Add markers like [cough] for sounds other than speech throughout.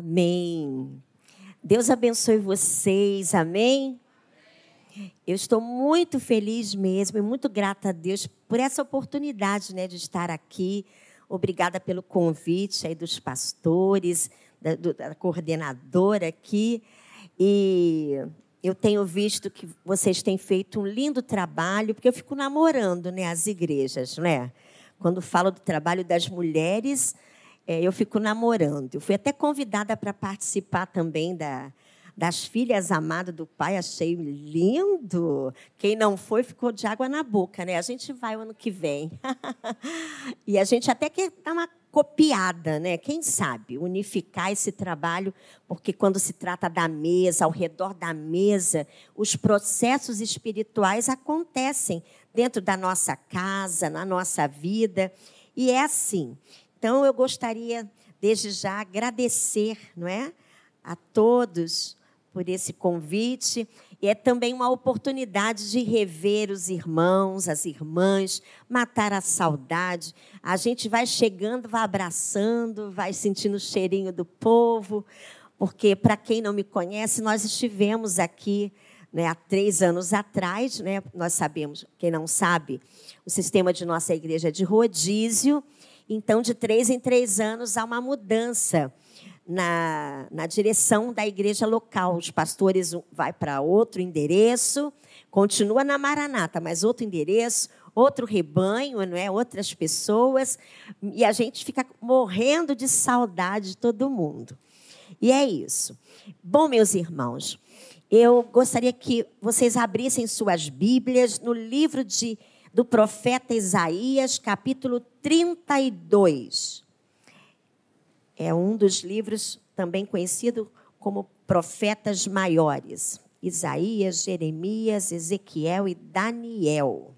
Amém. Deus abençoe vocês. Amém. Eu estou muito feliz mesmo e muito grata a Deus por essa oportunidade né, de estar aqui. Obrigada pelo convite aí dos pastores, da, do, da coordenadora aqui. E eu tenho visto que vocês têm feito um lindo trabalho, porque eu fico namorando né, as igrejas. Né? Quando falo do trabalho das mulheres, é, eu fico namorando. Eu fui até convidada para participar também da, das filhas amadas do pai, achei lindo. Quem não foi ficou de água na boca, né? A gente vai o ano que vem. [laughs] e a gente até quer dar uma copiada, né? Quem sabe unificar esse trabalho, porque quando se trata da mesa, ao redor da mesa, os processos espirituais acontecem dentro da nossa casa, na nossa vida, e é assim. Então, eu gostaria, desde já, agradecer não é, a todos por esse convite. E é também uma oportunidade de rever os irmãos, as irmãs, matar a saudade. A gente vai chegando, vai abraçando, vai sentindo o cheirinho do povo, porque, para quem não me conhece, nós estivemos aqui né, há três anos atrás. Né, nós sabemos, quem não sabe, o sistema de nossa igreja é de rodízio. Então, de três em três anos, há uma mudança na, na direção da igreja local. Os pastores vão para outro endereço, continua na Maranata, mas outro endereço, outro rebanho, não é? outras pessoas, e a gente fica morrendo de saudade de todo mundo. E é isso. Bom, meus irmãos, eu gostaria que vocês abrissem suas Bíblias no livro de do profeta Isaías, capítulo 32. É um dos livros também conhecido como Profetas Maiores. Isaías, Jeremias, Ezequiel e Daniel.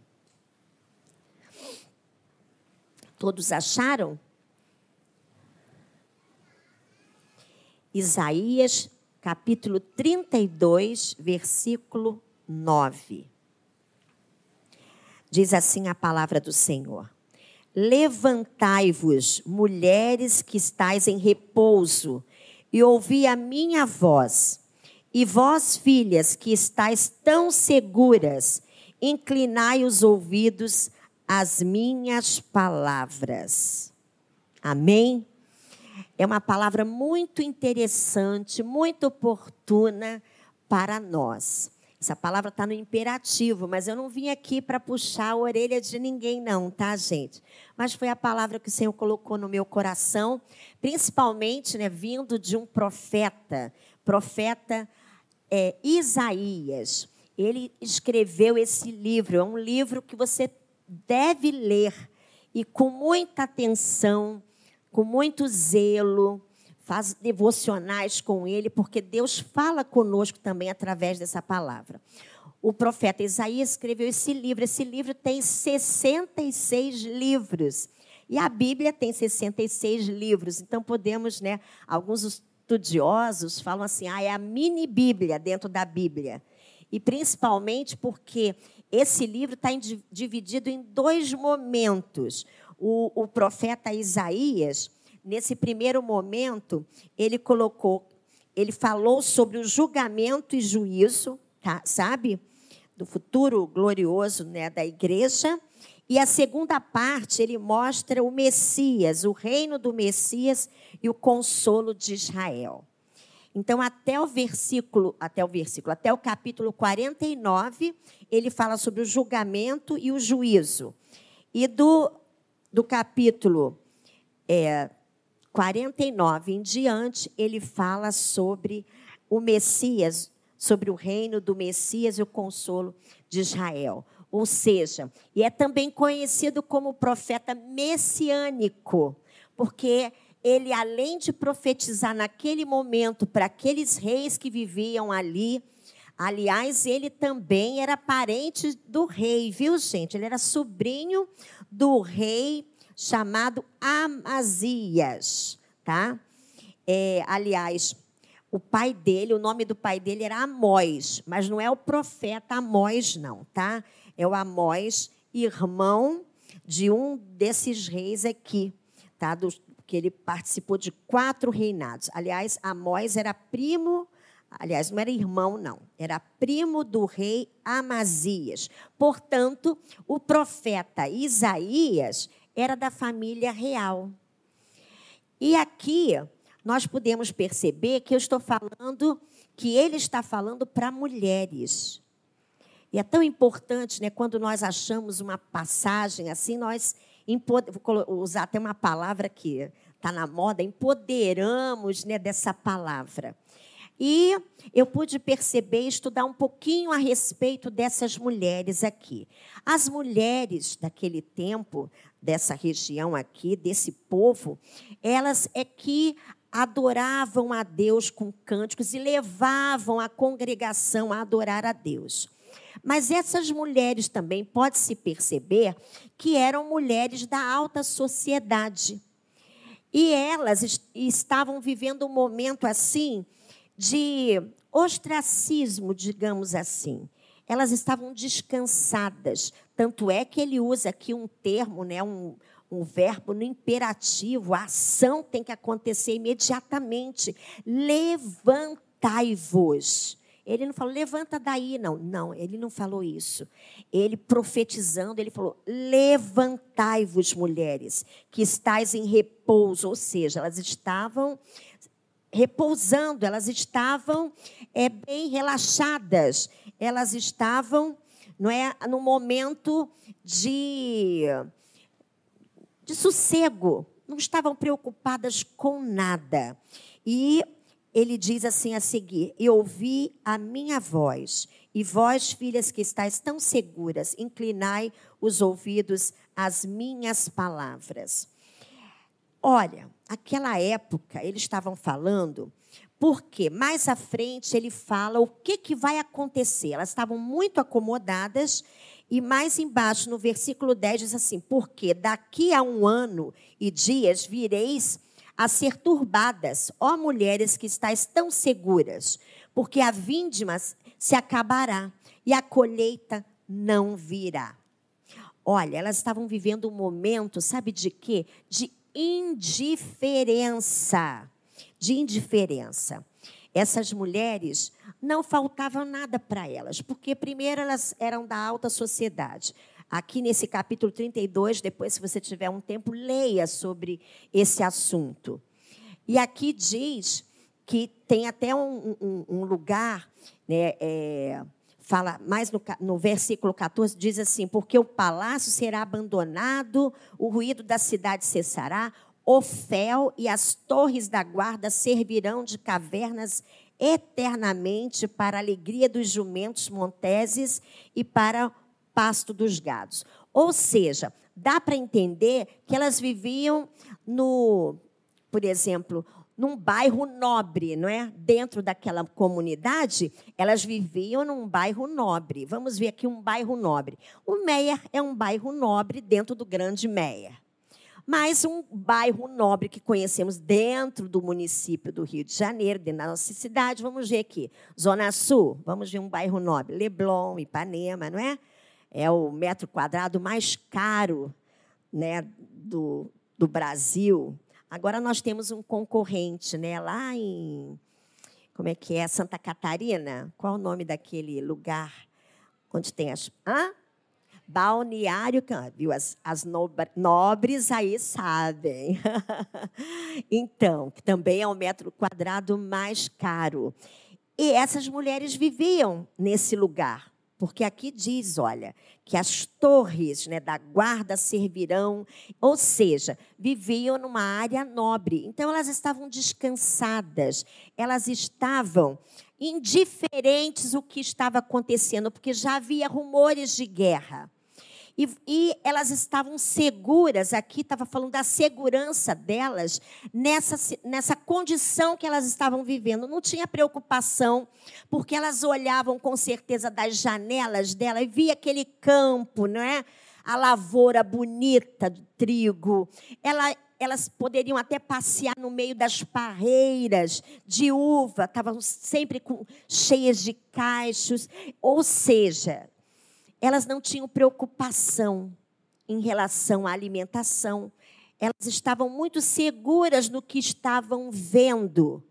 Todos acharam? Isaías, capítulo 32, versículo 9. Diz assim a palavra do Senhor: Levantai-vos, mulheres que estáis em repouso, e ouvi a minha voz. E vós, filhas, que estáis tão seguras, inclinai os ouvidos às minhas palavras. Amém? É uma palavra muito interessante, muito oportuna para nós. Essa palavra está no imperativo, mas eu não vim aqui para puxar a orelha de ninguém, não, tá, gente? Mas foi a palavra que o Senhor colocou no meu coração, principalmente né, vindo de um profeta, profeta é, Isaías. Ele escreveu esse livro, é um livro que você deve ler e com muita atenção, com muito zelo, faz devocionais com ele, porque Deus fala conosco também através dessa palavra. O profeta Isaías escreveu esse livro. Esse livro tem 66 livros. E a Bíblia tem 66 livros. Então podemos, né, alguns estudiosos falam assim: "Ah, é a mini Bíblia dentro da Bíblia". E principalmente porque esse livro está dividido em dois momentos. O, o profeta Isaías, nesse primeiro momento, ele colocou, ele falou sobre o julgamento e juízo, tá? sabe? Do futuro glorioso né, da igreja. E a segunda parte, ele mostra o Messias, o reino do Messias e o consolo de Israel. Então, até o versículo, até o versículo, até o capítulo 49, ele fala sobre o julgamento e o juízo. E do, do capítulo é, 49 em diante, ele fala sobre o Messias, sobre o reino do Messias e o consolo de Israel. Ou seja, e é também conhecido como profeta messiânico, porque ele, além de profetizar naquele momento para aqueles reis que viviam ali, aliás, ele também era parente do rei, viu, gente? Ele era sobrinho do rei chamado Amazias, tá? É, aliás, o pai dele, o nome do pai dele era Amós, mas não é o profeta Amós, não, tá? É o Amós, irmão de um desses reis aqui, tá? Do, porque ele participou de quatro reinados. Aliás, Amós era primo, aliás, não era irmão, não, era primo do rei Amazias. Portanto, o profeta Isaías era da família real. E aqui nós podemos perceber que eu estou falando, que ele está falando para mulheres. E é tão importante, né, quando nós achamos uma passagem assim, nós vou usar até uma palavra que está na moda, empoderamos né, dessa palavra. E eu pude perceber, estudar um pouquinho a respeito dessas mulheres aqui. As mulheres daquele tempo, dessa região aqui, desse povo, elas é que adoravam a Deus com cânticos e levavam a congregação a adorar a Deus. Mas essas mulheres também pode-se perceber que eram mulheres da alta sociedade. E elas estavam vivendo um momento assim de ostracismo, digamos assim. Elas estavam descansadas. Tanto é que ele usa aqui um termo, né, um, um verbo no imperativo. A ação tem que acontecer imediatamente. Levantai-vos. Ele não falou, levanta daí, não. Não, ele não falou isso. Ele profetizando, ele falou: levantai-vos, mulheres, que estáis em repouso. Ou seja, elas estavam repousando, elas estavam é, bem relaxadas, elas estavam não é, no momento de, de sossego, não estavam preocupadas com nada. E ele diz assim a seguir: E ouvi a minha voz, e vós, filhas que estáis tão seguras, inclinai os ouvidos às minhas palavras. Olha, aquela época eles estavam falando, porque mais à frente ele fala o que, que vai acontecer. Elas estavam muito acomodadas, e mais embaixo, no versículo 10, diz assim: Porque daqui a um ano e dias vireis a ser turbadas, ó mulheres que estáis tão seguras, porque a vindima se acabará e a colheita não virá. Olha, elas estavam vivendo um momento, sabe de quê? De indiferença. De indiferença. Essas mulheres não faltava nada para elas, porque primeiro elas eram da alta sociedade. Aqui nesse capítulo 32, depois, se você tiver um tempo, leia sobre esse assunto. E aqui diz que tem até um, um, um lugar, né, é, fala mais no, no, versículo 14, diz assim: Porque o palácio será abandonado, o ruído da cidade cessará, o fel e as torres da guarda servirão de cavernas eternamente para a alegria dos jumentos monteses e para pasto dos gados. Ou seja, dá para entender que elas viviam no, por exemplo, num bairro nobre, não é? Dentro daquela comunidade, elas viviam num bairro nobre. Vamos ver aqui um bairro nobre. O Meier é um bairro nobre dentro do Grande Meier. Mas um bairro nobre que conhecemos dentro do município do Rio de Janeiro, dentro da nossa cidade, vamos ver aqui. Zona Sul, vamos ver um bairro nobre. Leblon, Ipanema, não é? é o metro quadrado mais caro né, do, do Brasil. Agora nós temos um concorrente né, lá em. Como é que é? Santa Catarina? Qual o nome daquele lugar onde tem as. Hã? Balneário, viu? As, as nobres aí sabem. [laughs] então, que também é o metro quadrado mais caro. E essas mulheres viviam nesse lugar. Porque aqui diz, olha, que as torres né, da guarda servirão, ou seja, viviam numa área nobre. Então elas estavam descansadas, elas estavam indiferentes o que estava acontecendo, porque já havia rumores de guerra. E, e elas estavam seguras, aqui estava falando da segurança delas nessa, nessa condição que elas estavam vivendo. Não tinha preocupação, porque elas olhavam com certeza das janelas dela e via aquele campo, não é? A lavoura bonita de trigo. Ela, elas poderiam até passear no meio das parreiras de uva, estavam sempre com, cheias de cachos. Ou seja, elas não tinham preocupação em relação à alimentação, elas estavam muito seguras no que estavam vendo.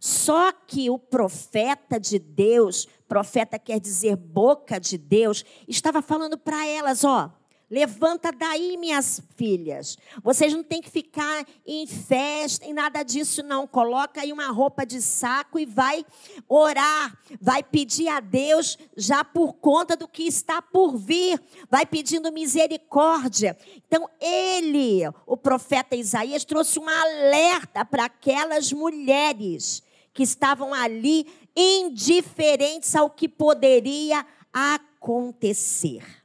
Só que o profeta de Deus, profeta quer dizer boca de Deus, estava falando para elas, ó, Levanta daí, minhas filhas. Vocês não têm que ficar em festa, em nada disso, não. Coloca aí uma roupa de saco e vai orar. Vai pedir a Deus já por conta do que está por vir. Vai pedindo misericórdia. Então, ele, o profeta Isaías, trouxe um alerta para aquelas mulheres que estavam ali indiferentes ao que poderia acontecer.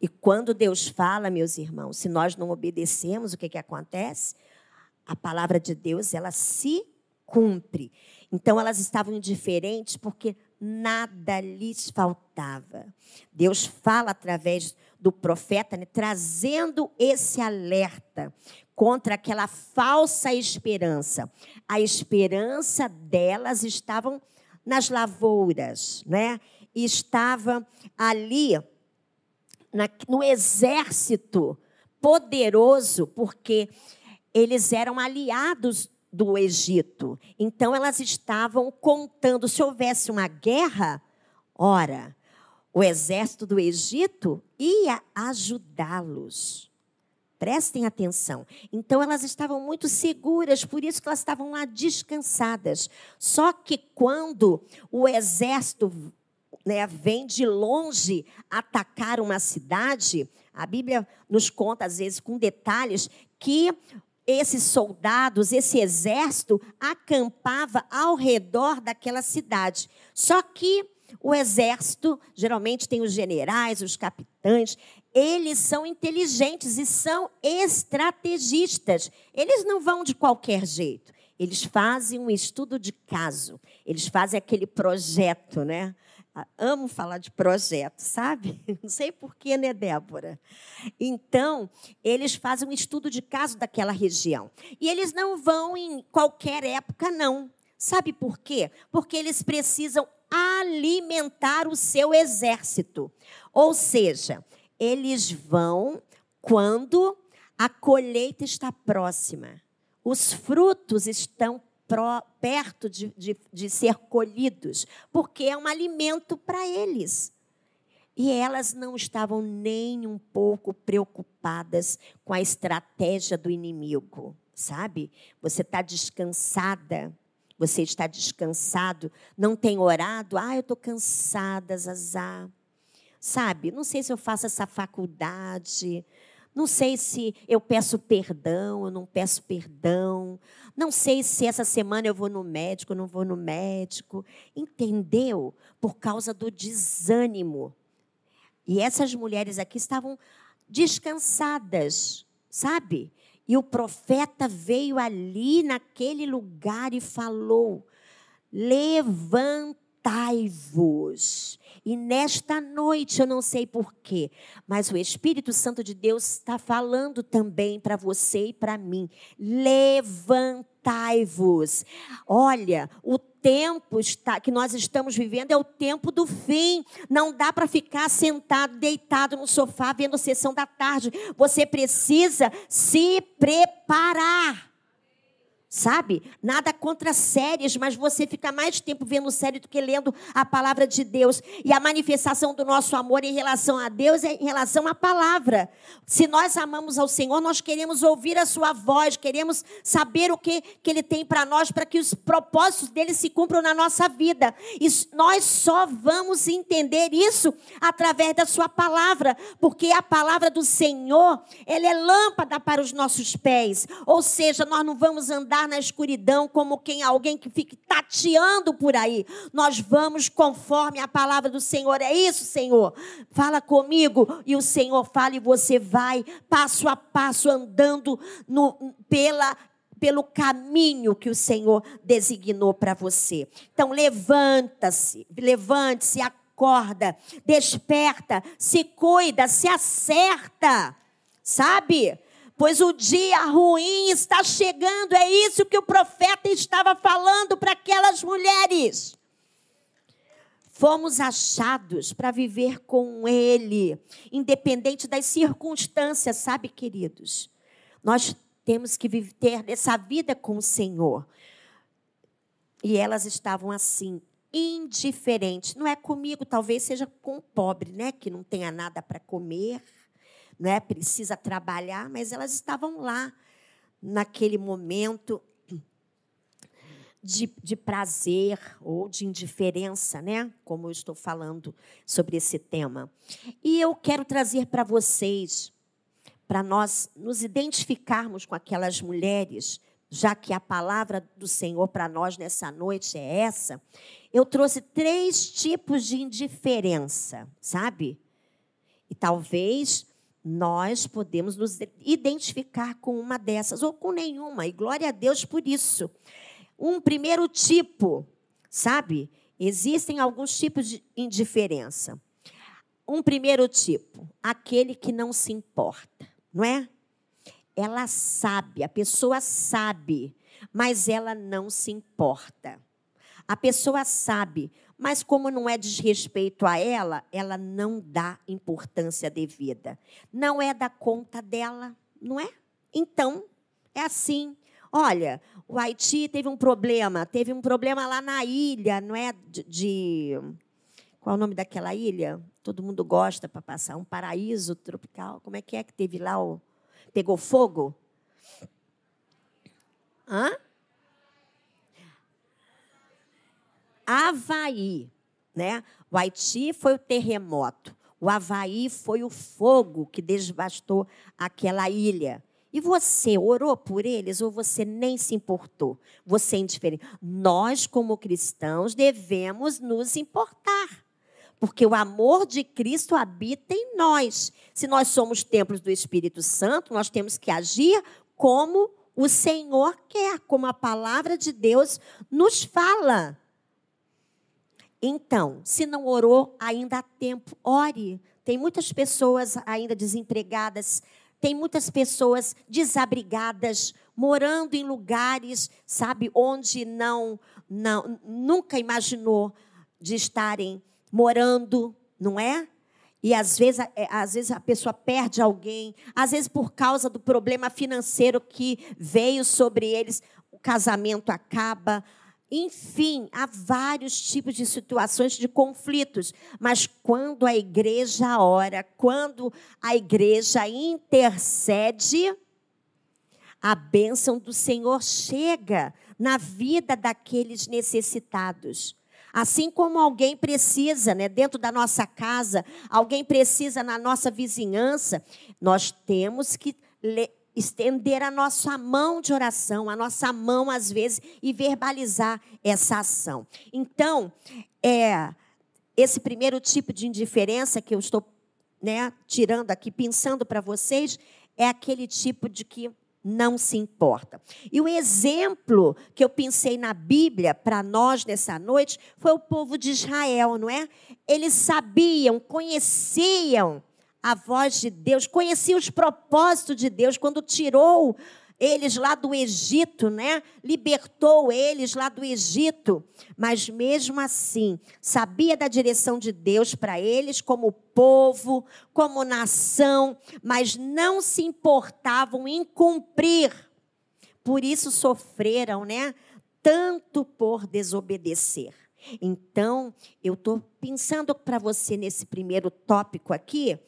E quando Deus fala, meus irmãos, se nós não obedecemos, o que, que acontece? A palavra de Deus, ela se cumpre. Então, elas estavam indiferentes porque nada lhes faltava. Deus fala através do profeta, né, trazendo esse alerta contra aquela falsa esperança. A esperança delas estavam nas lavouras, né? Estava ali na, no exército poderoso, porque eles eram aliados do Egito. Então elas estavam contando se houvesse uma guerra, ora, o exército do Egito ia ajudá-los. Prestem atenção. Então elas estavam muito seguras, por isso que elas estavam lá descansadas. Só que quando o exército né, vem de longe atacar uma cidade, a Bíblia nos conta, às vezes, com detalhes, que esses soldados, esse exército, acampava ao redor daquela cidade. Só que o exército, geralmente tem os generais, os capitães, eles são inteligentes e são estrategistas. Eles não vão de qualquer jeito. Eles fazem um estudo de caso. Eles fazem aquele projeto, né? Amo falar de projeto, sabe? [laughs] Não sei porquê, né, Débora? Então, eles fazem um estudo de caso daquela região. E eles não vão em qualquer época, não. Sabe por quê? Porque eles precisam alimentar o seu exército. Ou seja, eles vão quando a colheita está próxima. Os frutos estão pro, perto de, de, de ser colhidos, porque é um alimento para eles. E elas não estavam nem um pouco preocupadas com a estratégia do inimigo, sabe? Você está descansada, você está descansado, não tem orado, ah, eu estou cansada, Zazá. Sabe, não sei se eu faço essa faculdade, não sei se eu peço perdão, eu não peço perdão. Não sei se essa semana eu vou no médico, não vou no médico. Entendeu? Por causa do desânimo. E essas mulheres aqui estavam descansadas, sabe? E o profeta veio ali naquele lugar e falou: levantai-vos e nesta noite, eu não sei porquê, mas o Espírito Santo de Deus está falando também para você e para mim. Levantai-vos. Olha, o tempo está, que nós estamos vivendo é o tempo do fim. Não dá para ficar sentado, deitado no sofá, vendo sessão da tarde. Você precisa se preparar. Sabe? Nada contra séries, mas você fica mais tempo vendo série do que lendo a palavra de Deus. E a manifestação do nosso amor em relação a Deus é em relação à palavra. Se nós amamos ao Senhor, nós queremos ouvir a sua voz, queremos saber o que, que Ele tem para nós, para que os propósitos dele se cumpram na nossa vida. E nós só vamos entender isso através da sua palavra, porque a palavra do Senhor, ela é lâmpada para os nossos pés. Ou seja, nós não vamos andar na escuridão como quem alguém que fique tateando por aí. Nós vamos conforme a palavra do Senhor. É isso, Senhor. Fala comigo e o Senhor fala e você vai passo a passo andando no, pela pelo caminho que o Senhor designou para você. Então levanta-se, levante-se, acorda, desperta, se cuida, se acerta. Sabe? Pois o dia ruim está chegando. É isso que o profeta estava falando para aquelas mulheres. Fomos achados para viver com Ele, independente das circunstâncias, sabe, queridos? Nós temos que ter essa vida com o Senhor. E elas estavam assim, indiferentes. Não é comigo, talvez seja com o pobre, né? Que não tenha nada para comer, né? Precisa trabalhar, mas elas estavam lá naquele momento de, de, prazer ou de indiferença, né? Como eu estou falando sobre esse tema. E eu quero trazer para vocês, para nós nos identificarmos com aquelas mulheres, já que a palavra do Senhor para nós nessa noite é essa, eu trouxe três tipos de indiferença, sabe? E talvez nós podemos nos identificar com uma dessas ou com nenhuma, e glória a Deus por isso. Um primeiro tipo, sabe? Existem alguns tipos de indiferença. Um primeiro tipo, aquele que não se importa, não é? Ela sabe, a pessoa sabe, mas ela não se importa. A pessoa sabe, mas como não é desrespeito a ela, ela não dá importância devida. Não é da conta dela, não é? Então, é assim. Olha, o Haiti teve um problema, teve um problema lá na ilha, não é? De, de qual é o nome daquela ilha? Todo mundo gosta para passar um paraíso tropical. Como é que é que teve lá o pegou fogo? Hã? Havaí, né? O Haiti foi o terremoto. O Havaí foi o fogo que devastou aquela ilha. E você orou por eles ou você nem se importou? Você é indiferente. Nós, como cristãos, devemos nos importar. Porque o amor de Cristo habita em nós. Se nós somos templos do Espírito Santo, nós temos que agir como o Senhor quer, como a palavra de Deus nos fala. Então, se não orou, ainda há tempo, ore. Tem muitas pessoas ainda desempregadas, tem muitas pessoas desabrigadas, morando em lugares, sabe, onde não, não nunca imaginou de estarem morando, não é? E às vezes, é, às vezes a pessoa perde alguém, às vezes por causa do problema financeiro que veio sobre eles, o casamento acaba, enfim, há vários tipos de situações de conflitos, mas quando a igreja ora, quando a igreja intercede, a bênção do Senhor chega na vida daqueles necessitados. Assim como alguém precisa, né, dentro da nossa casa, alguém precisa na nossa vizinhança, nós temos que estender a nossa mão de oração, a nossa mão às vezes e verbalizar essa ação. Então, é esse primeiro tipo de indiferença que eu estou, né, tirando aqui, pensando para vocês, é aquele tipo de que não se importa. E o exemplo que eu pensei na Bíblia para nós nessa noite foi o povo de Israel, não é? Eles sabiam, conheciam a voz de Deus, conhecia os propósitos de Deus quando tirou eles lá do Egito, né? Libertou eles lá do Egito, mas mesmo assim, sabia da direção de Deus para eles como povo, como nação, mas não se importavam em cumprir. Por isso sofreram, né? Tanto por desobedecer. Então, eu estou pensando para você nesse primeiro tópico aqui,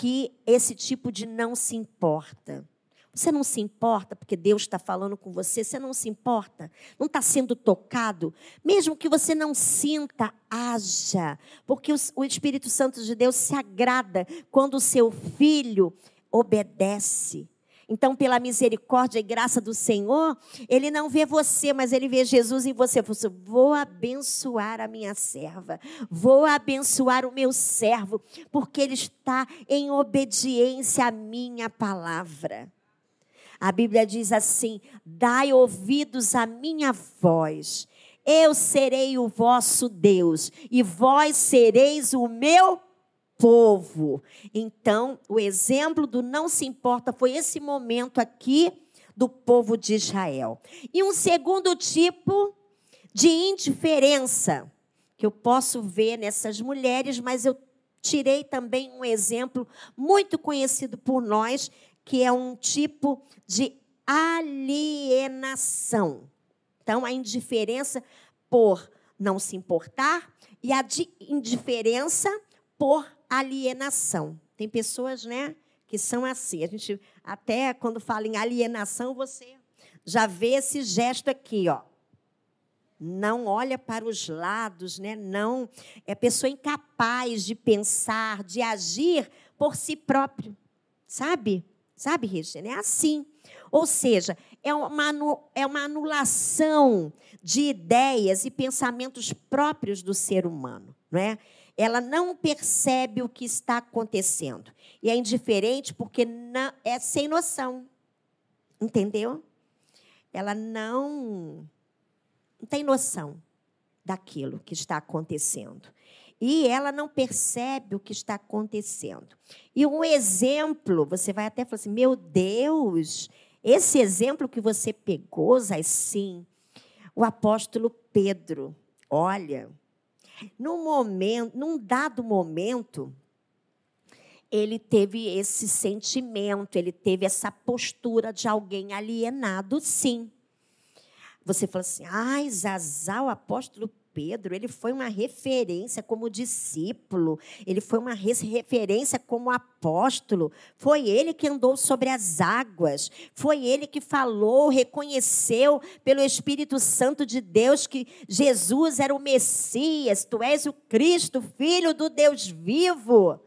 que esse tipo de não se importa. Você não se importa porque Deus está falando com você? Você não se importa? Não está sendo tocado? Mesmo que você não sinta, haja. Porque o Espírito Santo de Deus se agrada quando o seu filho obedece. Então, pela misericórdia e graça do Senhor, Ele não vê você, mas Ele vê Jesus em você. Você vou abençoar a minha serva, vou abençoar o meu servo, porque ele está em obediência à minha palavra. A Bíblia diz assim: dai ouvidos à minha voz. Eu serei o vosso Deus, e vós sereis o meu povo. Então, o exemplo do não se importa foi esse momento aqui do povo de Israel. E um segundo tipo de indiferença que eu posso ver nessas mulheres, mas eu tirei também um exemplo muito conhecido por nós, que é um tipo de alienação. Então, a indiferença por não se importar e a indiferença por alienação. Tem pessoas, né, que são assim. A gente até quando fala em alienação, você já vê esse gesto aqui, ó. Não olha para os lados, né? Não é pessoa incapaz de pensar, de agir por si próprio. Sabe? Sabe, Regina? É assim. Ou seja, é uma, é uma anulação de ideias e pensamentos próprios do ser humano. Não é? Ela não percebe o que está acontecendo. E é indiferente porque não, é sem noção. Entendeu? Ela não, não tem noção daquilo que está acontecendo. E ela não percebe o que está acontecendo. E um exemplo, você vai até falar assim: meu Deus, esse exemplo que você pegou, Zay, sim, o apóstolo Pedro. Olha, num momento, num dado momento, ele teve esse sentimento, ele teve essa postura de alguém alienado, sim. Você fala assim, ai, Zazá, o apóstolo Pedro, ele foi uma referência como discípulo, ele foi uma referência como apóstolo, foi ele que andou sobre as águas, foi ele que falou, reconheceu pelo Espírito Santo de Deus que Jesus era o Messias, tu és o Cristo, filho do Deus vivo.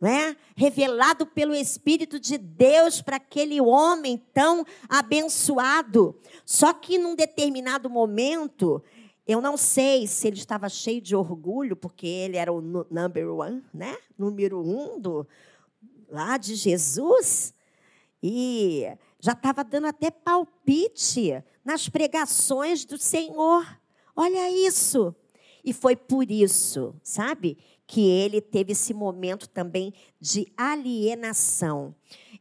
É? revelado pelo Espírito de Deus para aquele homem tão abençoado. Só que num determinado momento, eu não sei se ele estava cheio de orgulho, porque ele era o number one, né? Número um do, lá de Jesus. E já estava dando até palpite nas pregações do Senhor. Olha isso. E foi por isso, sabe, que ele teve esse momento também de alienação.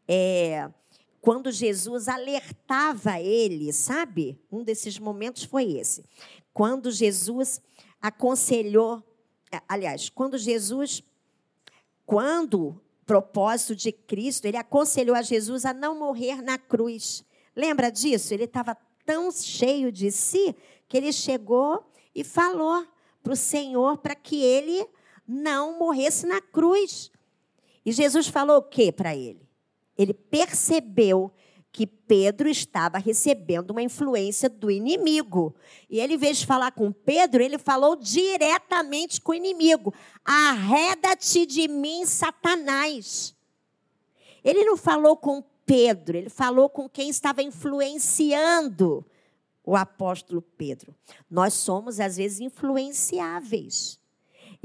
É, quando Jesus alertava ele, sabe? Um desses momentos foi esse quando Jesus aconselhou, é, aliás, quando Jesus, quando propósito de Cristo, ele aconselhou a Jesus a não morrer na cruz. Lembra disso? Ele estava tão cheio de si que ele chegou e falou para o Senhor para que ele não morresse na cruz. E Jesus falou o que para ele? Ele percebeu que Pedro estava recebendo uma influência do inimigo. E ele, em vez de falar com Pedro, ele falou diretamente com o inimigo: Arreda-te de mim, Satanás. Ele não falou com Pedro, ele falou com quem estava influenciando o apóstolo Pedro. Nós somos, às vezes, influenciáveis.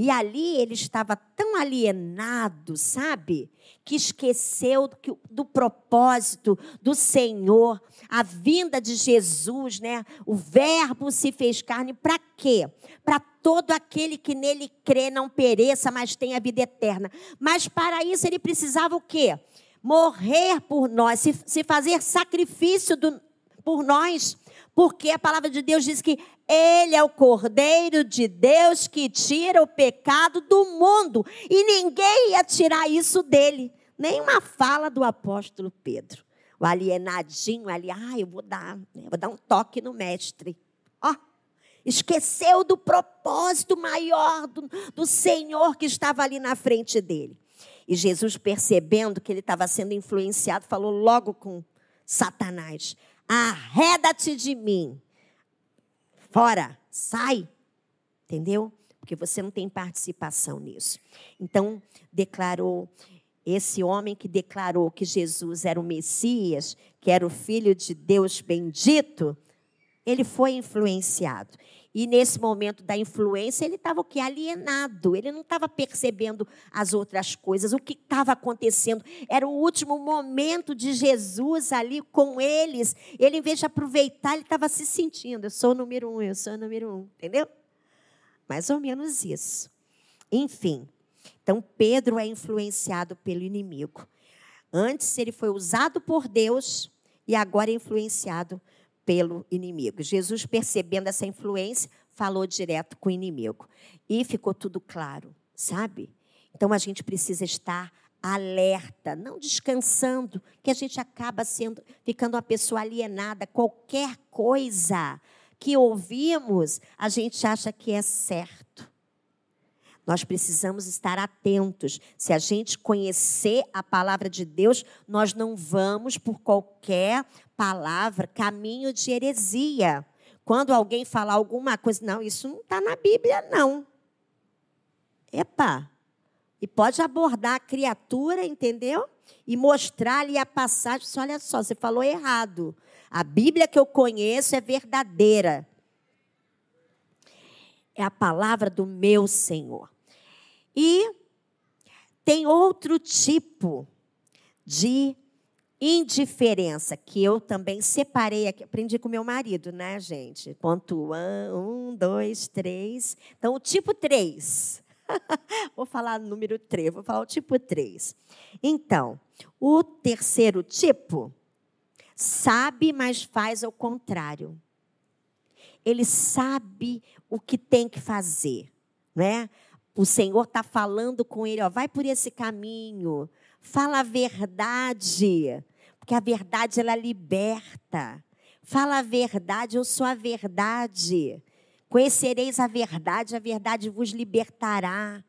E ali ele estava tão alienado, sabe? Que esqueceu do, do, propósito do Senhor, a vinda de Jesus, né? O Verbo se fez carne para quê? Para todo aquele que nele crê não pereça, mas tenha vida eterna. Mas para isso ele precisava o quê? Morrer por nós, se, se fazer sacrifício do, por nós. Porque a palavra de Deus diz que Ele é o Cordeiro de Deus que tira o pecado do mundo. E ninguém ia tirar isso dele. Nenhuma fala do apóstolo Pedro. O alienadinho ali, ah, eu vou dar, né, vou dar um toque no mestre. Ó, esqueceu do propósito maior do, do Senhor que estava ali na frente dele. E Jesus, percebendo que ele estava sendo influenciado, falou logo com Satanás: Arreda-te de mim. Fora, sai. Entendeu? Porque você não tem participação nisso. Então, declarou esse homem que declarou que Jesus era o Messias, que era o filho de Deus bendito, ele foi influenciado. E nesse momento da influência, ele estava o que? Alienado. Ele não estava percebendo as outras coisas, o que estava acontecendo. Era o último momento de Jesus ali com eles. Ele, em vez de aproveitar, ele estava se sentindo. Eu sou o número um, eu sou o número um. Entendeu? Mais ou menos isso. Enfim. Então, Pedro é influenciado pelo inimigo. Antes, ele foi usado por Deus e agora é influenciado pelo inimigo. Jesus, percebendo essa influência, falou direto com o inimigo. E ficou tudo claro, sabe? Então a gente precisa estar alerta, não descansando, que a gente acaba sendo ficando uma pessoa alienada. Qualquer coisa que ouvimos, a gente acha que é certo. Nós precisamos estar atentos. Se a gente conhecer a palavra de Deus, nós não vamos por qualquer palavra, caminho de heresia. Quando alguém falar alguma coisa, não, isso não está na Bíblia, não. Epa! E pode abordar a criatura, entendeu? E mostrar-lhe a passagem. Olha só, você falou errado. A Bíblia que eu conheço é verdadeira. É a palavra do meu Senhor. E tem outro tipo de indiferença que eu também separei aqui. Aprendi com meu marido, né, gente? Ponto um, um dois, três. Então, o tipo três. [laughs] vou falar número três, vou falar o tipo três. Então, o terceiro tipo sabe, mas faz ao contrário. Ele sabe o que tem que fazer, né? O Senhor está falando com ele, ó, vai por esse caminho, fala a verdade, porque a verdade ela liberta. Fala a verdade, eu sou a verdade. Conhecereis a verdade, a verdade vos libertará.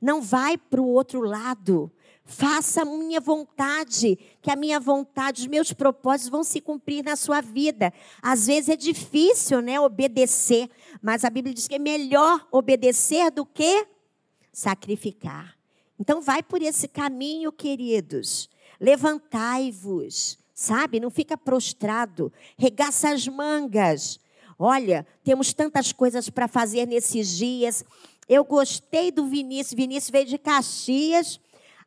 Não vai para o outro lado. Faça a minha vontade, que a minha vontade, os meus propósitos vão se cumprir na sua vida. Às vezes é difícil, né, obedecer, mas a Bíblia diz que é melhor obedecer do que sacrificar. Então vai por esse caminho, queridos. Levantai-vos, sabe? Não fica prostrado, regaça as mangas. Olha, temos tantas coisas para fazer nesses dias. Eu gostei do Vinícius. Vinícius veio de Caxias.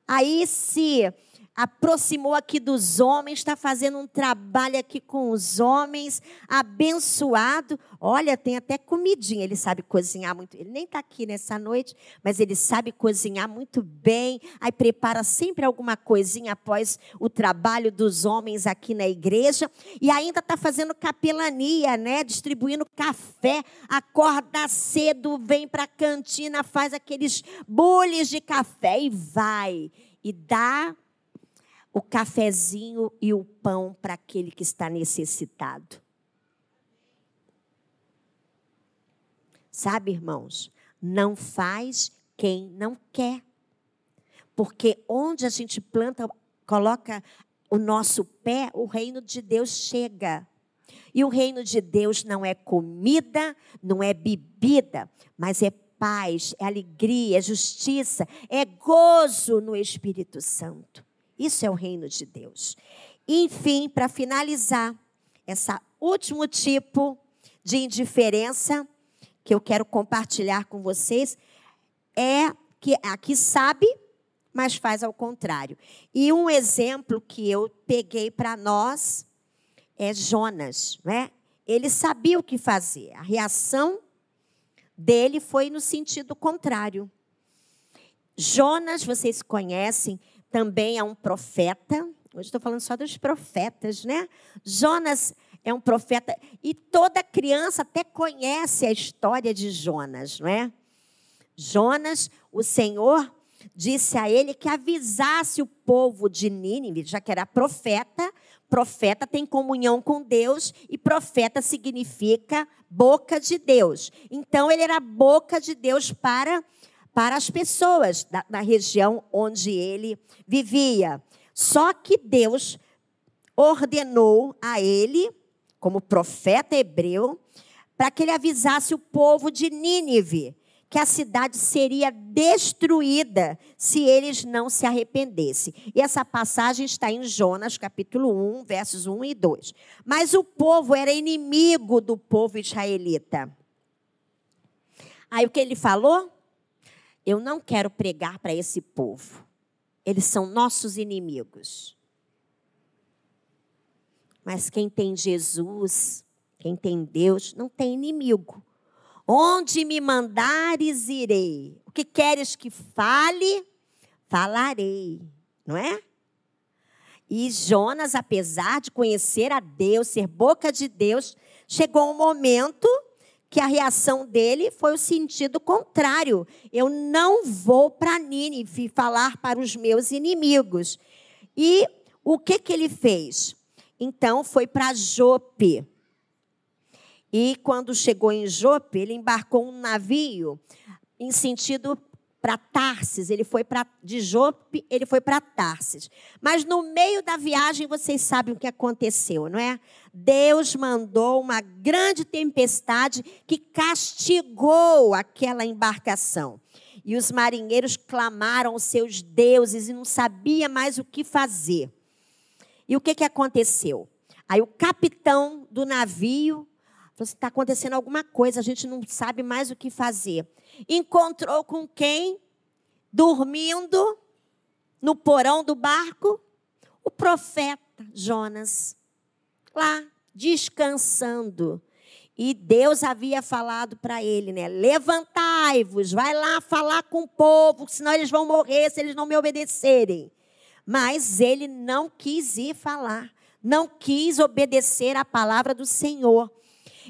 Aí se aproximou aqui dos homens, está fazendo um trabalho aqui com os homens, abençoado. Olha, tem até comidinha, ele sabe cozinhar muito. Ele nem está aqui nessa noite, mas ele sabe cozinhar muito bem. Aí prepara sempre alguma coisinha após o trabalho dos homens aqui na igreja. E ainda está fazendo capelania, né? Distribuindo café. Acorda cedo, vem para a cantina, faz aqueles boles de café e vai. E dá o cafezinho e o pão para aquele que está necessitado. Sabe, irmãos, não faz quem não quer. Porque onde a gente planta, coloca o nosso pé, o reino de Deus chega. E o reino de Deus não é comida, não é bebida, mas é paz, é alegria, é justiça, é gozo no Espírito Santo. Isso é o reino de Deus. Enfim, para finalizar, esse último tipo de indiferença que eu quero compartilhar com vocês é que aqui sabe, mas faz ao contrário. E um exemplo que eu peguei para nós é Jonas, né? Ele sabia o que fazer. A reação dele foi no sentido contrário. Jonas, vocês conhecem, também é um profeta. Hoje estou falando só dos profetas, né? Jonas é um profeta e toda criança até conhece a história de Jonas, não é? Jonas, o Senhor disse a ele que avisasse o povo de Nínive, já que era profeta. Profeta tem comunhão com Deus e profeta significa boca de Deus. Então ele era boca de Deus para para as pessoas da, da região onde ele vivia. Só que Deus ordenou a ele, como profeta hebreu, para que ele avisasse o povo de Nínive que a cidade seria destruída se eles não se arrependessem. E essa passagem está em Jonas, capítulo 1, versos 1 e 2. Mas o povo era inimigo do povo israelita. Aí o que ele falou? Eu não quero pregar para esse povo. Eles são nossos inimigos. Mas quem tem Jesus, quem tem Deus, não tem inimigo. Onde me mandares, irei. O que queres que fale, falarei. Não é? E Jonas, apesar de conhecer a Deus, ser boca de Deus, chegou um momento que a reação dele foi o sentido contrário. Eu não vou para Nínive falar para os meus inimigos. E o que, que ele fez? Então foi para Jope. E quando chegou em Jope, ele embarcou um navio em sentido para Tarsis, ele foi para de Jope, ele foi para Tarsis. Mas no meio da viagem, vocês sabem o que aconteceu, não é? Deus mandou uma grande tempestade que castigou aquela embarcação. E os marinheiros clamaram aos seus deuses e não sabia mais o que fazer. E o que, que aconteceu? Aí o capitão do navio falou assim, está acontecendo alguma coisa, a gente não sabe mais o que fazer encontrou com quem? Dormindo no porão do barco? O profeta Jonas. Lá, descansando. E Deus havia falado para ele, né? Levantai-vos, vai lá falar com o povo, senão eles vão morrer se eles não me obedecerem. Mas ele não quis ir falar, não quis obedecer a palavra do Senhor.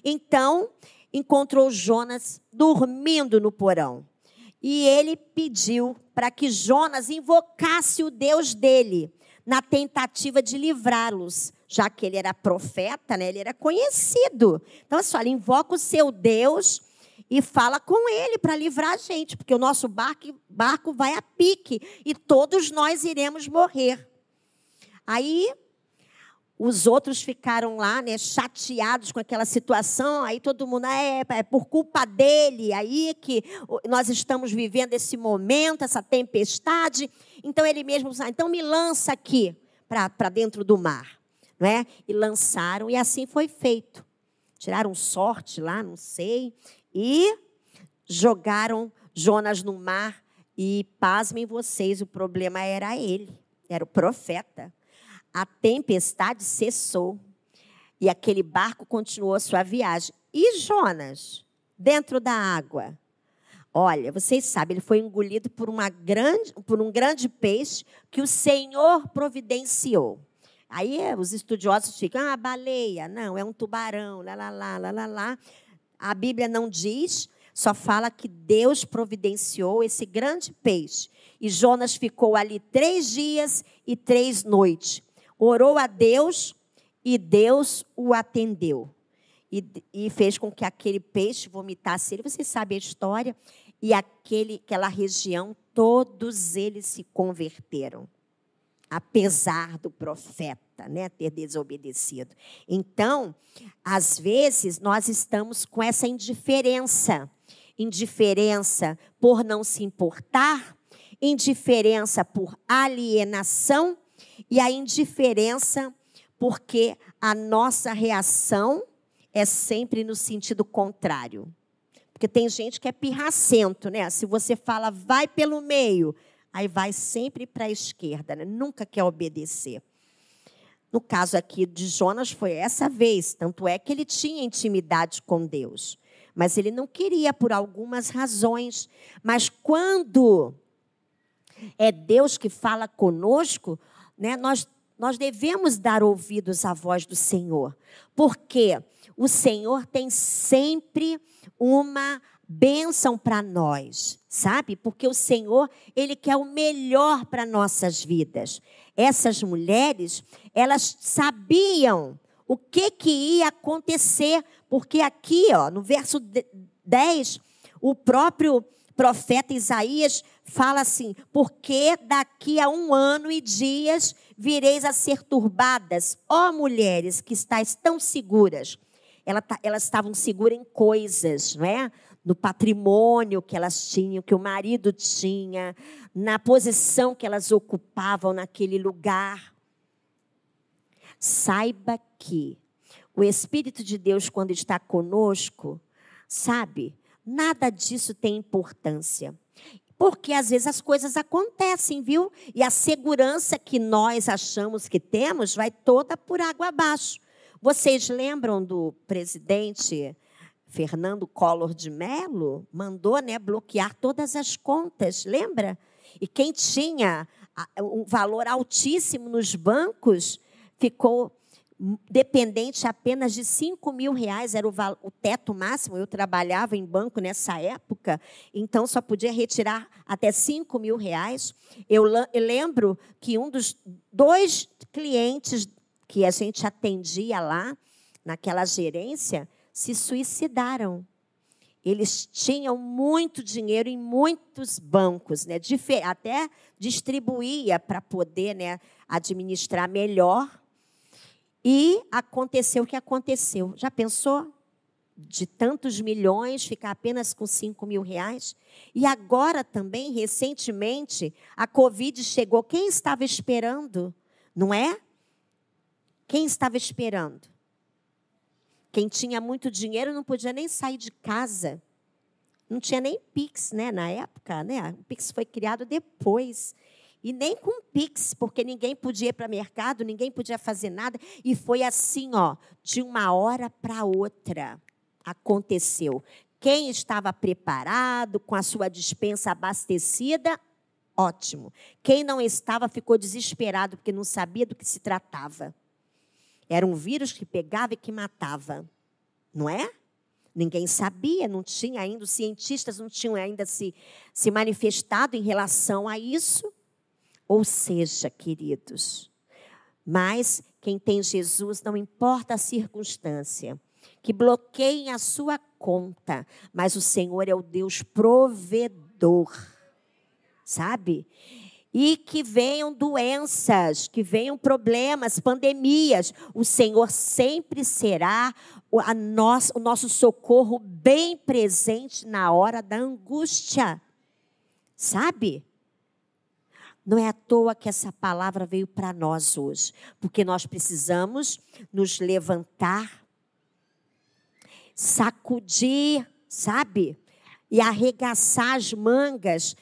Então, encontrou Jonas dormindo no porão. E ele pediu para que Jonas invocasse o Deus dele na tentativa de livrá-los, já que ele era profeta, né? ele era conhecido. Então, assim, olha, invoca o seu Deus e fala com ele para livrar a gente, porque o nosso barco, barco vai a pique e todos nós iremos morrer. Aí os outros ficaram lá, né, chateados com aquela situação. Aí todo mundo, ah, é, é por culpa dele, aí que nós estamos vivendo esse momento, essa tempestade. Então ele mesmo, ah, então me lança aqui para dentro do mar, não é? E lançaram e assim foi feito. Tiraram sorte lá, não sei, e jogaram Jonas no mar. E pasmem vocês, o problema era ele, era o profeta a tempestade cessou e aquele barco continuou a sua viagem. E Jonas, dentro da água? Olha, vocês sabem, ele foi engolido por, grande, por um grande peixe que o Senhor providenciou. Aí os estudiosos ficam, ah, baleia. Não, é um tubarão, lá, lá, lá, lá, lá, lá. A Bíblia não diz, só fala que Deus providenciou esse grande peixe. E Jonas ficou ali três dias e três noites orou a Deus e Deus o atendeu. E, e, fez com que aquele peixe vomitasse ele. Você sabe a história? E aquele, aquela região, todos eles se converteram. Apesar do profeta né, ter desobedecido. Então, às vezes, nós estamos com essa indiferença. Indiferença por não se importar, indiferença por alienação e a indiferença, porque a nossa reação é sempre no sentido contrário. Porque tem gente que é pirracento, né? Se você fala, vai pelo meio, aí vai sempre para a esquerda, né? nunca quer obedecer. No caso aqui de Jonas foi essa vez, tanto é que ele tinha intimidade com Deus, mas ele não queria por algumas razões. Mas quando é Deus que fala conosco, né, nós, nós devemos dar ouvidos à voz do Senhor, porque o Senhor tem sempre uma bênção para nós, sabe? Porque o Senhor, Ele quer o melhor para nossas vidas. Essas mulheres, elas sabiam o que, que ia acontecer, porque aqui, ó, no verso 10, o próprio profeta Isaías fala assim: porque daqui a um ano e dias vireis a ser turbadas, ó mulheres que estáis tão seguras. Tá, elas estavam seguras em coisas, não é? No patrimônio que elas tinham, que o marido tinha, na posição que elas ocupavam naquele lugar. Saiba que o Espírito de Deus, quando está conosco, sabe, nada disso tem importância. Porque às vezes as coisas acontecem, viu? E a segurança que nós achamos que temos vai toda por água abaixo. Vocês lembram do presidente Fernando Collor de Mello? Mandou né, bloquear todas as contas, lembra? E quem tinha um valor altíssimo nos bancos ficou dependente apenas de 5 mil reais, era o, o, teto máximo. Eu trabalhava em banco nessa época, então só podia retirar até 5 mil reais. Eu, eu lembro que um dos dois clientes que a gente atendia lá, naquela gerência, se suicidaram. Eles tinham muito dinheiro em muitos bancos, né? até distribuía para poder né, administrar melhor e aconteceu o que aconteceu. Já pensou? De tantos milhões, ficar apenas com 5 mil reais? E agora também, recentemente, a Covid chegou. Quem estava esperando? Não é? Quem estava esperando? Quem tinha muito dinheiro não podia nem sair de casa. Não tinha nem Pix, né, na época, né? O Pix foi criado depois. E nem com Pix, porque ninguém podia ir para o mercado, ninguém podia fazer nada. E foi assim, ó, de uma hora para outra aconteceu. Quem estava preparado, com a sua dispensa abastecida, ótimo. Quem não estava ficou desesperado, porque não sabia do que se tratava. Era um vírus que pegava e que matava, não é? Ninguém sabia, não tinha ainda, os cientistas não tinham ainda se, se manifestado em relação a isso. Ou seja, queridos, mas quem tem Jesus, não importa a circunstância, que bloqueiem a sua conta, mas o Senhor é o Deus provedor, sabe? E que venham doenças, que venham problemas, pandemias, o Senhor sempre será o nosso socorro bem presente na hora da angústia, sabe? Não é à toa que essa palavra veio para nós hoje, porque nós precisamos nos levantar, sacudir, sabe? E arregaçar as mangas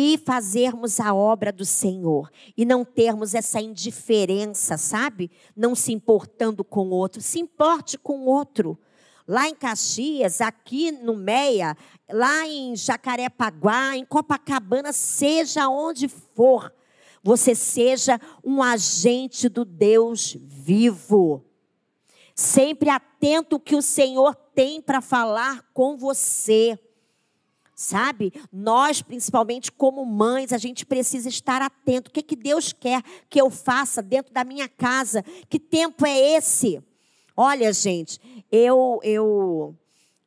e fazermos a obra do Senhor e não termos essa indiferença, sabe? Não se importando com o outro, se importe com o outro lá em Caxias, aqui no Meia, lá em Jacarepaguá, em Copacabana, seja onde for, você seja um agente do Deus vivo. Sempre atento ao que o Senhor tem para falar com você. Sabe? Nós, principalmente como mães, a gente precisa estar atento. O que, que Deus quer que eu faça dentro da minha casa? Que tempo é esse? Olha, gente, eu, eu,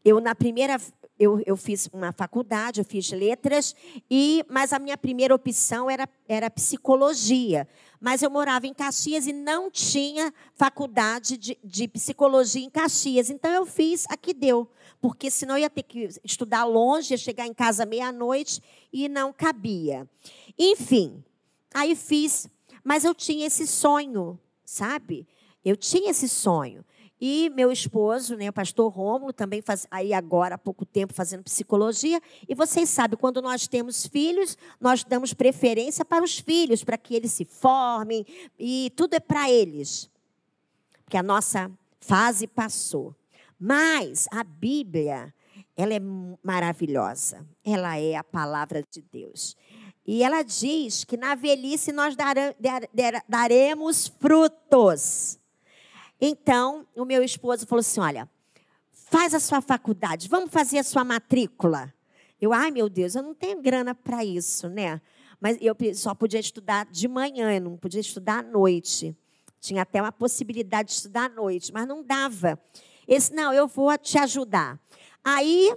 eu na primeira, eu, eu fiz uma faculdade, eu fiz letras, e mas a minha primeira opção era, era psicologia. Mas eu morava em Caxias e não tinha faculdade de, de psicologia em Caxias. Então eu fiz a que deu, porque senão ia ter que estudar longe, ia chegar em casa meia-noite e não cabia. Enfim, aí fiz, mas eu tinha esse sonho, sabe? Eu tinha esse sonho. E meu esposo, né, o pastor Rômulo, também faz aí agora há pouco tempo fazendo psicologia. E vocês sabem, quando nós temos filhos, nós damos preferência para os filhos, para que eles se formem e tudo é para eles. Porque a nossa fase passou. Mas a Bíblia, ela é maravilhosa. Ela é a palavra de Deus. E ela diz que na velhice nós daremos frutos. Então, o meu esposo falou assim: olha, faz a sua faculdade, vamos fazer a sua matrícula. Eu, ai meu Deus, eu não tenho grana para isso, né? Mas eu só podia estudar de manhã, eu não podia estudar à noite. Tinha até uma possibilidade de estudar à noite, mas não dava. Esse, não, eu vou te ajudar. Aí,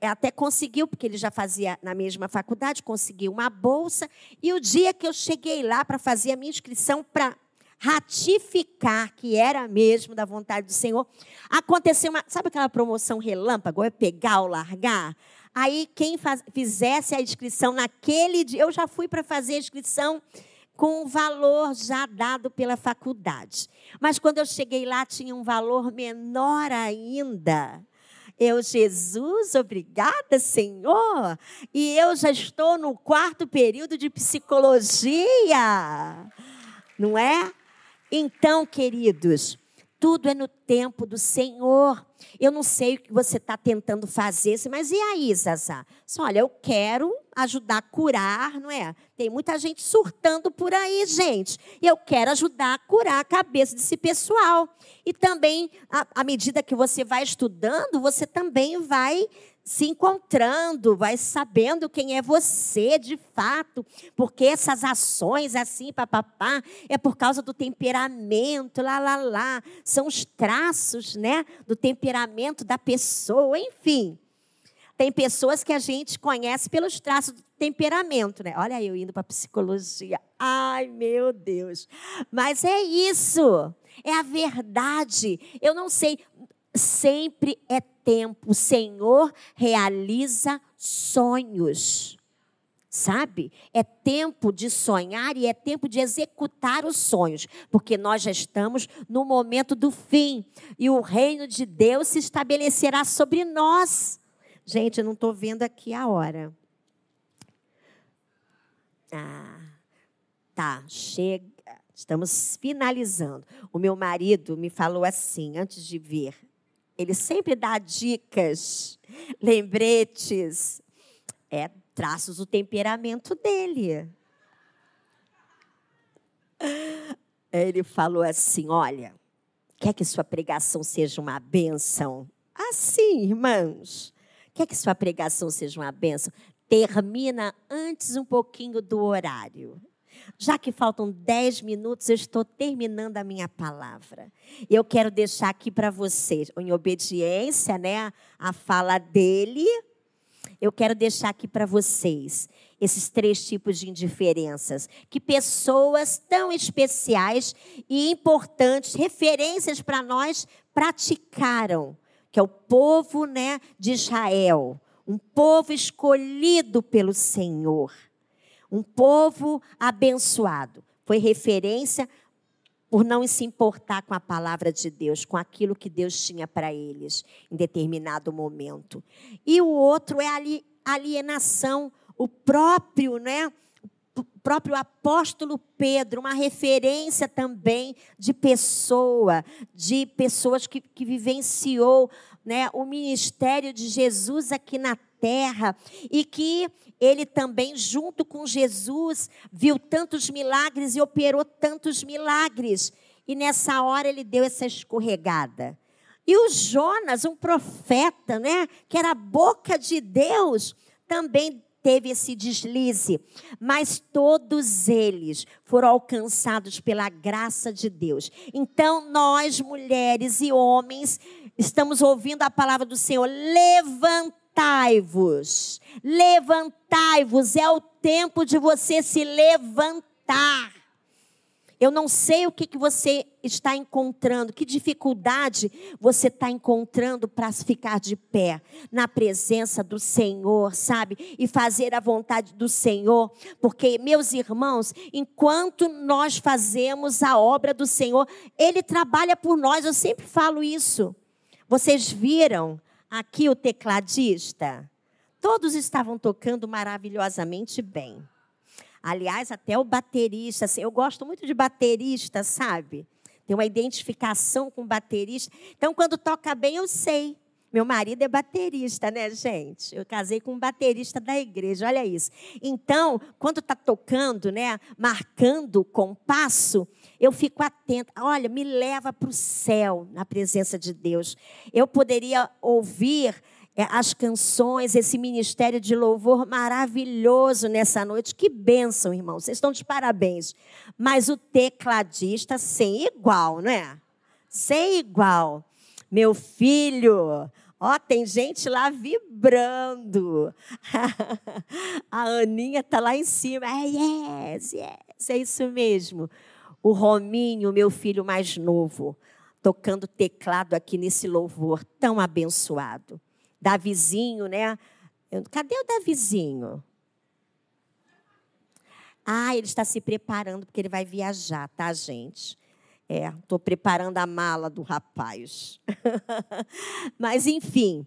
até conseguiu, porque ele já fazia na mesma faculdade, conseguiu uma bolsa. E o dia que eu cheguei lá para fazer a minha inscrição para ratificar que era mesmo da vontade do Senhor, aconteceu uma, sabe aquela promoção relâmpago, é pegar ou largar? Aí quem faz, fizesse a inscrição naquele dia, eu já fui para fazer a inscrição com o valor já dado pela faculdade. Mas quando eu cheguei lá tinha um valor menor ainda. Eu, Jesus, obrigada, Senhor. E eu já estou no quarto período de psicologia. Não é? Então, queridos, Tudo é no tempo do Senhor. Eu não sei o que você está tentando fazer, mas e aí, Zazá? Olha, eu quero ajudar a curar, não é? Tem muita gente surtando por aí, gente. E eu quero ajudar a curar a cabeça desse pessoal. E também, à medida que você vai estudando, você também vai se encontrando, vai sabendo quem é você de fato, porque essas ações assim, papapá, é por causa do temperamento, lá, lá, lá, são os traços, né, do temperamento da pessoa, enfim. Tem pessoas que a gente conhece pelos traços temperamento, né? Olha eu indo para psicologia. Ai, meu Deus. Mas é isso. É a verdade. Eu não sei, sempre é tempo. O Senhor realiza sonhos. Sabe? É tempo de sonhar e é tempo de executar os sonhos, porque nós já estamos no momento do fim e o reino de Deus se estabelecerá sobre nós. Gente, eu não estou vendo aqui a hora. Ah, tá, chega. Estamos finalizando. O meu marido me falou assim, antes de ver ele sempre dá dicas, lembretes, é traços do temperamento dele. Ele falou assim: Olha, quer que sua pregação seja uma bênção? Assim, irmãos. Quer que sua pregação seja uma bênção? Termina antes um pouquinho do horário. Já que faltam dez minutos, eu estou terminando a minha palavra. Eu quero deixar aqui para vocês, em obediência, né, a fala dele, eu quero deixar aqui para vocês esses três tipos de indiferenças que pessoas tão especiais e importantes, referências para nós, praticaram, que é o povo, né, de Israel, um povo escolhido pelo Senhor um povo abençoado. Foi referência por não se importar com a palavra de Deus, com aquilo que Deus tinha para eles em determinado momento. E o outro é a alienação, o próprio, né? O próprio apóstolo Pedro, uma referência também de pessoa, de pessoas que, que vivenciou né, o ministério de Jesus aqui na terra e que ele também, junto com Jesus, viu tantos milagres e operou tantos milagres. E nessa hora ele deu essa escorregada. E o Jonas, um profeta, né, que era a boca de Deus, também teve esse deslize, mas todos eles foram alcançados pela graça de Deus. Então, nós, mulheres e homens, estamos ouvindo a palavra do Senhor, levantai-vos. Levantai-vos, é o tempo de você se levantar. Eu não sei o que, que você está encontrando, que dificuldade você está encontrando para ficar de pé na presença do Senhor, sabe? E fazer a vontade do Senhor, porque, meus irmãos, enquanto nós fazemos a obra do Senhor, Ele trabalha por nós, eu sempre falo isso. Vocês viram Aqui o tecladista. Todos estavam tocando maravilhosamente bem. Aliás, até o baterista. Assim, eu gosto muito de baterista, sabe? Tem uma identificação com baterista. Então, quando toca bem, eu sei. Meu marido é baterista, né, gente? Eu casei com um baterista da igreja, olha isso. Então, quando está tocando, né, marcando o compasso, eu fico atenta. Olha, me leva para o céu na presença de Deus. Eu poderia ouvir é, as canções, esse ministério de louvor maravilhoso nessa noite. Que bênção, irmão. Vocês estão de parabéns. Mas o tecladista sem igual, não é? Sem igual. Meu filho, ó, tem gente lá vibrando. [laughs] A Aninha tá lá em cima. É, yes, yes, é isso mesmo o Rominho, meu filho mais novo, tocando teclado aqui nesse louvor tão abençoado. Davizinho, né? Cadê o Davizinho? Ah, ele está se preparando porque ele vai viajar, tá, gente? É, estou preparando a mala do rapaz. [laughs] Mas, enfim,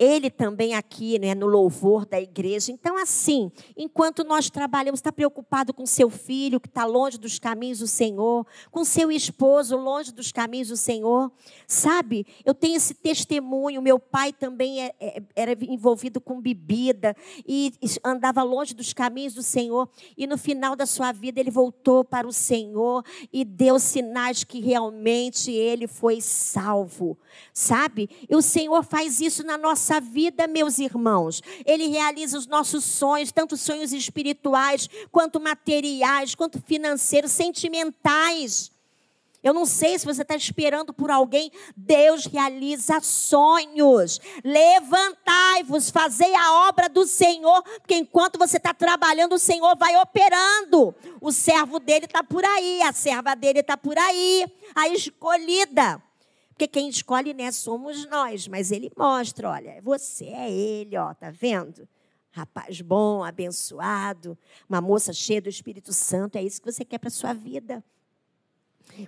ele também aqui, né, no louvor da igreja. Então, assim, enquanto nós trabalhamos, está preocupado com seu filho que está longe dos caminhos do Senhor, com seu esposo longe dos caminhos do Senhor, sabe? Eu tenho esse testemunho. Meu pai também é, é, era envolvido com bebida e andava longe dos caminhos do Senhor. E no final da sua vida ele voltou para o Senhor e deu sinais que realmente ele foi salvo, sabe? E o Senhor faz isso na nossa nossa vida, meus irmãos. Ele realiza os nossos sonhos, tanto sonhos espirituais, quanto materiais, quanto financeiros, sentimentais. Eu não sei se você está esperando por alguém. Deus realiza sonhos. Levantai-vos, fazei a obra do Senhor, porque enquanto você está trabalhando, o Senhor vai operando. O servo dele está por aí, a serva dele está por aí, a escolhida. Porque quem escolhe, né, somos nós. Mas ele mostra, olha, você é ele, ó, tá vendo? Rapaz bom, abençoado, uma moça cheia do Espírito Santo, é isso que você quer para sua vida.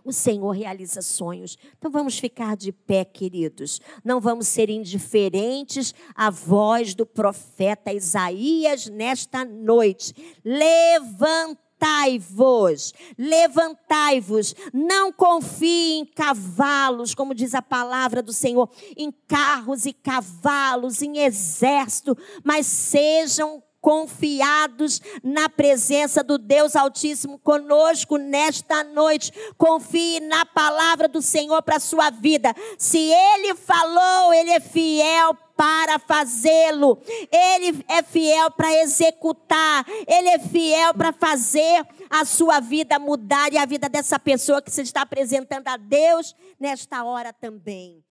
O Senhor realiza sonhos. Então vamos ficar de pé, queridos. Não vamos ser indiferentes à voz do profeta Isaías nesta noite. Levanta levantai-vos, levantai-vos, não confie em cavalos, como diz a palavra do Senhor, em carros e cavalos, em exército, mas sejam confiados na presença do Deus Altíssimo conosco nesta noite. Confie na palavra do Senhor para a sua vida. Se Ele falou, Ele é fiel para fazê-lo. Ele é fiel para executar. Ele é fiel para fazer a sua vida mudar e a vida dessa pessoa que você está apresentando a Deus nesta hora também.